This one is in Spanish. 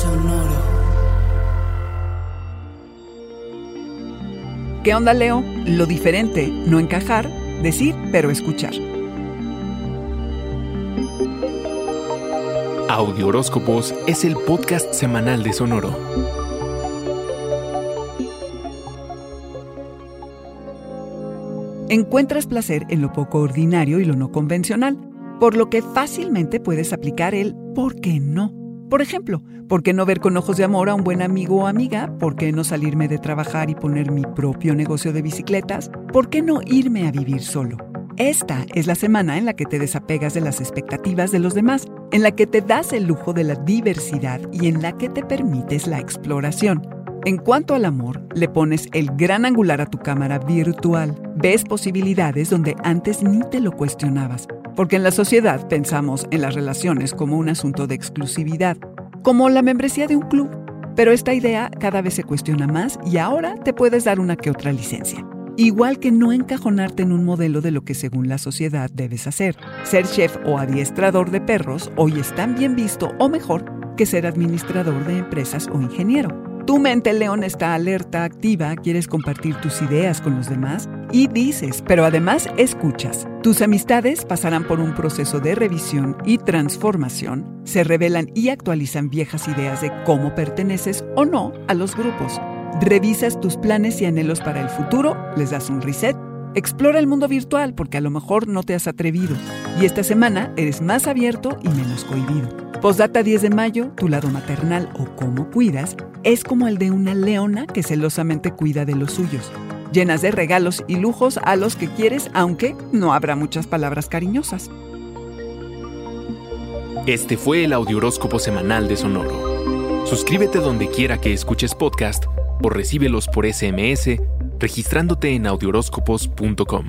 Sonoro. ¿Qué onda, Leo? Lo diferente, no encajar, decir, pero escuchar. Audio Horóscopos es el podcast semanal de Sonoro. Encuentras placer en lo poco ordinario y lo no convencional, por lo que fácilmente puedes aplicar el ¿por qué no? Por ejemplo, ¿por qué no ver con ojos de amor a un buen amigo o amiga? ¿Por qué no salirme de trabajar y poner mi propio negocio de bicicletas? ¿Por qué no irme a vivir solo? Esta es la semana en la que te desapegas de las expectativas de los demás, en la que te das el lujo de la diversidad y en la que te permites la exploración. En cuanto al amor, le pones el gran angular a tu cámara virtual. Ves posibilidades donde antes ni te lo cuestionabas porque en la sociedad pensamos en las relaciones como un asunto de exclusividad, como la membresía de un club. Pero esta idea cada vez se cuestiona más y ahora te puedes dar una que otra licencia. Igual que no encajonarte en un modelo de lo que según la sociedad debes hacer. Ser chef o adiestrador de perros hoy es tan bien visto o mejor que ser administrador de empresas o ingeniero. Tu mente león está alerta, activa, quieres compartir tus ideas con los demás y dices, pero además escuchas. Tus amistades pasarán por un proceso de revisión y transformación, se revelan y actualizan viejas ideas de cómo perteneces o no a los grupos. Revisas tus planes y anhelos para el futuro, les das un reset Explora el mundo virtual porque a lo mejor no te has atrevido y esta semana eres más abierto y menos cohibido. Postdata 10 de mayo, tu lado maternal o cómo cuidas es como el de una leona que celosamente cuida de los suyos, llenas de regalos y lujos a los que quieres, aunque no habrá muchas palabras cariñosas. Este fue el Audioróscopo Semanal de Sonoro. Suscríbete donde quiera que escuches podcast o recíbelos por SMS registrándote en audioróscopos.com.